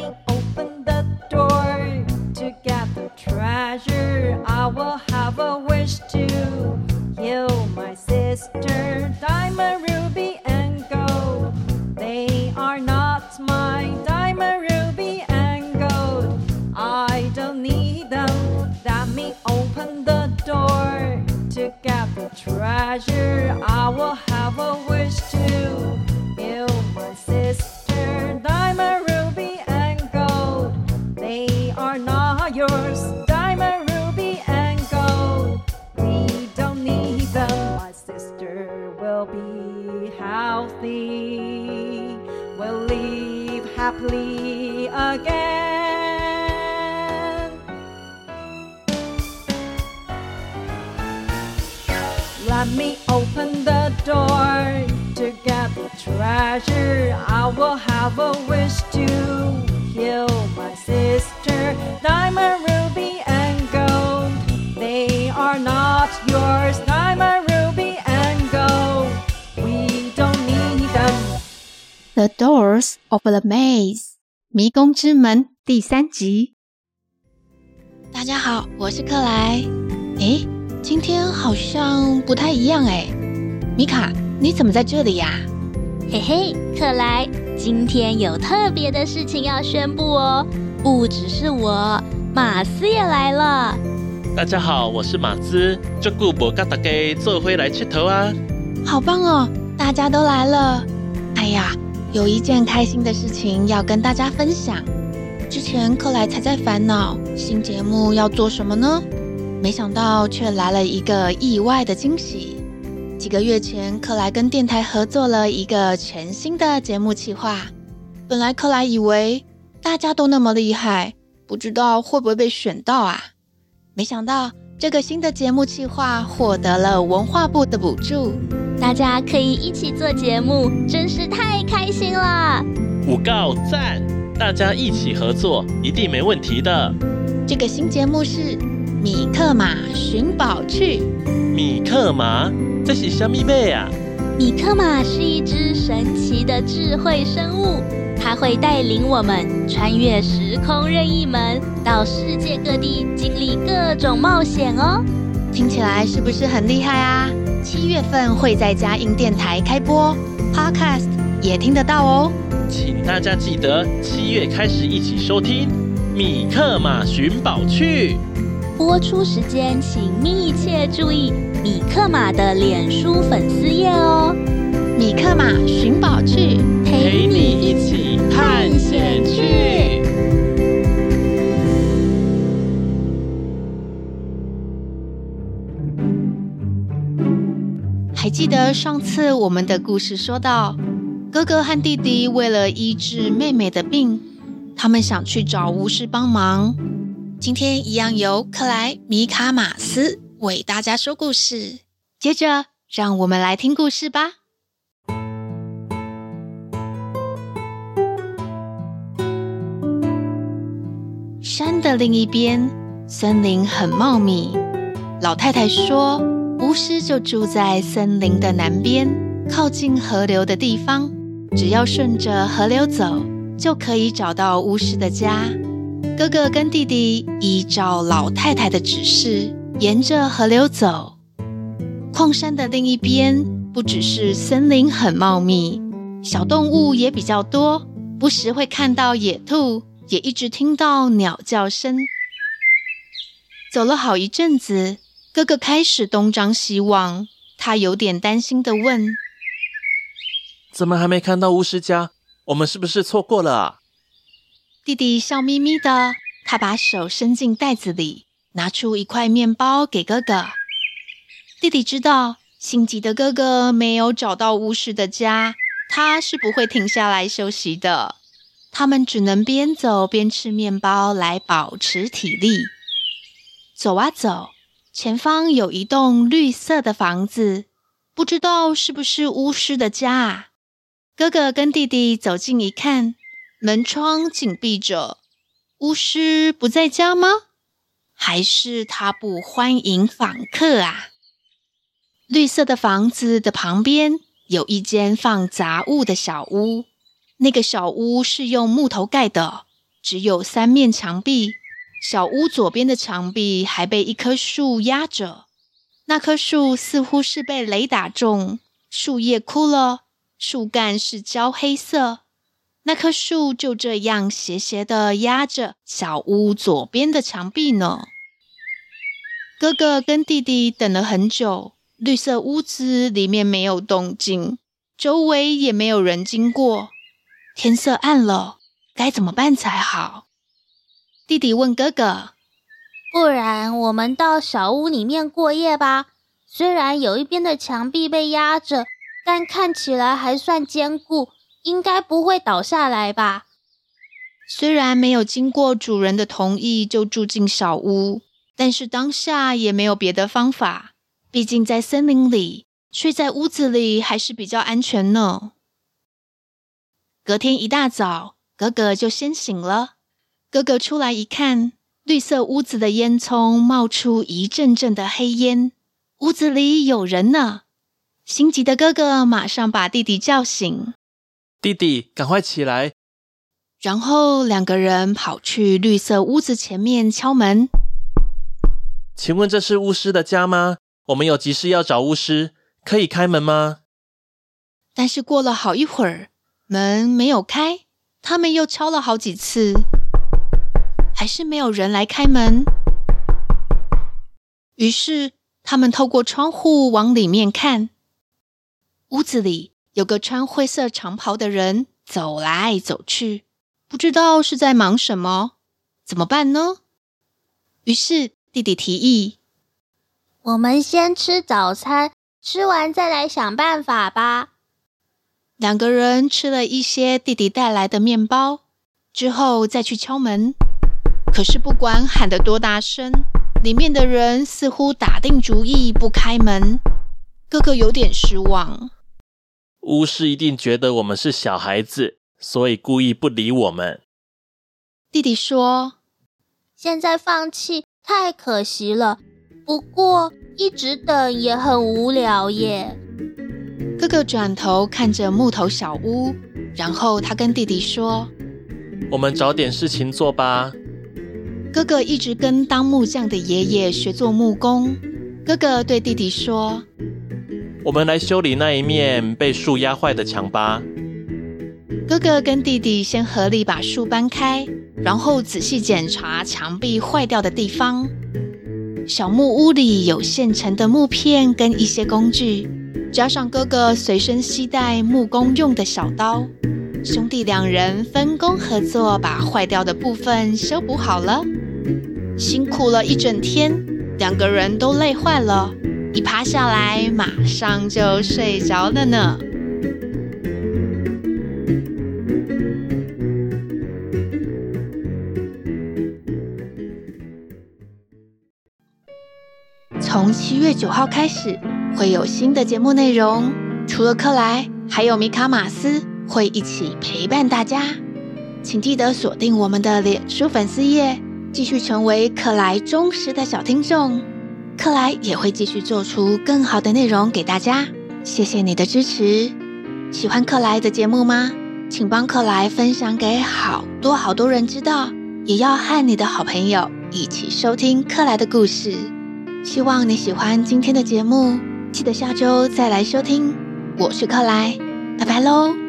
me yours. Diamond, ruby, and gold. We don't need them. My sister will be healthy. We'll live happily again. Let me open the door to get the treasure. I will have a wish to heal my sister. Diamond, ruby, and gold. They are not yours. Diamond, ruby, and gold. We don't need them. The Doors of the Maze，迷宫之门第三集。大家好，我是克莱。诶，今天好像不太一样诶。米卡，你怎么在这里呀？嘿嘿，克莱，今天有特别的事情要宣布哦！不只是我，马斯也来了。大家好，我是马斯，这久无跟大家做回来吃头啊！好棒哦，大家都来了。哎呀，有一件开心的事情要跟大家分享。之前克莱才在烦恼新节目要做什么呢，没想到却来了一个意外的惊喜。几个月前，克莱跟电台合作了一个全新的节目企划。本来克莱以为大家都那么厉害，不知道会不会被选到啊？没想到这个新的节目计划获得了文化部的补助，大家可以一起做节目，真是太开心了！五告赞！大家一起合作，一定没问题的。这个新节目是《米克马寻宝趣》。米克马，这是什么贝啊？米克马是一只神奇的智慧生物，它会带领我们穿越时空任意门，到世界各地经历各种冒险哦。听起来是不是很厉害啊？七月份会在嘉音电台开播，Podcast 也听得到哦。请大家记得七月开始一起收听《米克马寻宝趣》。播出时间请密切注意米克马的脸书粉丝页哦。米克马寻宝趣，上次我们的故事说到，哥哥和弟弟为了医治妹妹的病，他们想去找巫师帮忙。今天一样由克莱、米卡、马斯为大家说故事。接着，让我们来听故事吧。山的另一边，森林很茂密。老太太说，巫师就住在森林的南边，靠近河流的地方。只要顺着河流走，就可以找到巫师的家。哥哥跟弟弟依照老太太的指示，沿着河流走。矿山的另一边，不只是森林很茂密，小动物也比较多，不时会看到野兔，也一直听到鸟叫声。走了好一阵子，哥哥开始东张西望，他有点担心的问。怎么还没看到巫师家？我们是不是错过了啊？弟弟笑眯眯的，他把手伸进袋子里，拿出一块面包给哥哥。弟弟知道心急的哥哥没有找到巫师的家，他是不会停下来休息的。他们只能边走边吃面包来保持体力。走啊走，前方有一栋绿色的房子，不知道是不是巫师的家啊？哥哥跟弟弟走近一看，门窗紧闭着。巫师不在家吗？还是他不欢迎访客啊？绿色的房子的旁边有一间放杂物的小屋，那个小屋是用木头盖的，只有三面墙壁。小屋左边的墙壁还被一棵树压着，那棵树似乎是被雷打中，树叶枯了，树干是焦黑色。那棵树就这样斜斜的压着小屋左边的墙壁呢。哥哥跟弟弟等了很久，绿色屋子里面没有动静，周围也没有人经过。天色暗了，该怎么办才好？弟弟问哥哥：“不然我们到小屋里面过夜吧？虽然有一边的墙壁被压着，但看起来还算坚固，应该不会倒下来吧？”虽然没有经过主人的同意就住进小屋，但是当下也没有别的方法。毕竟在森林里，睡在屋子里还是比较安全呢。隔天一大早，哥哥就先醒了。哥哥出来一看，绿色屋子的烟囱冒出一阵阵的黑烟，屋子里有人呢。心急的哥哥马上把弟弟叫醒：“弟弟，赶快起来！”然后两个人跑去绿色屋子前面敲门：“请问这是巫师的家吗？我们有急事要找巫师，可以开门吗？”但是过了好一会儿，门没有开，他们又敲了好几次。还是没有人来开门，于是他们透过窗户往里面看，屋子里有个穿灰色长袍的人走来走去，不知道是在忙什么，怎么办呢？于是弟弟提议：“我们先吃早餐，吃完再来想办法吧。”两个人吃了一些弟弟带来的面包，之后再去敲门。可是不管喊得多大声，里面的人似乎打定主意不开门。哥哥有点失望。巫师一定觉得我们是小孩子，所以故意不理我们。弟弟说：“现在放弃太可惜了，不过一直等也很无聊耶。”哥哥转头看着木头小屋，然后他跟弟弟说：“我们找点事情做吧。”哥哥一直跟当木匠的爷爷学做木工。哥哥对弟弟说：“我们来修理那一面被树压坏的墙吧。”哥哥跟弟弟先合力把树搬开，然后仔细检查墙壁坏掉的地方。小木屋里有现成的木片跟一些工具，加上哥哥随身携带木工用的小刀。兄弟两人分工合作，把坏掉的部分修补好了。辛苦了一整天，两个人都累坏了，一趴下来马上就睡着了呢。从七月九号开始，会有新的节目内容，除了克莱，还有米卡马斯。会一起陪伴大家，请记得锁定我们的脸书粉丝页，继续成为克莱忠实的小听众。克莱也会继续做出更好的内容给大家。谢谢你的支持，喜欢克莱的节目吗？请帮克莱分享给好多好多人知道，也要和你的好朋友一起收听克莱的故事。希望你喜欢今天的节目，记得下周再来收听。我是克莱，拜拜喽。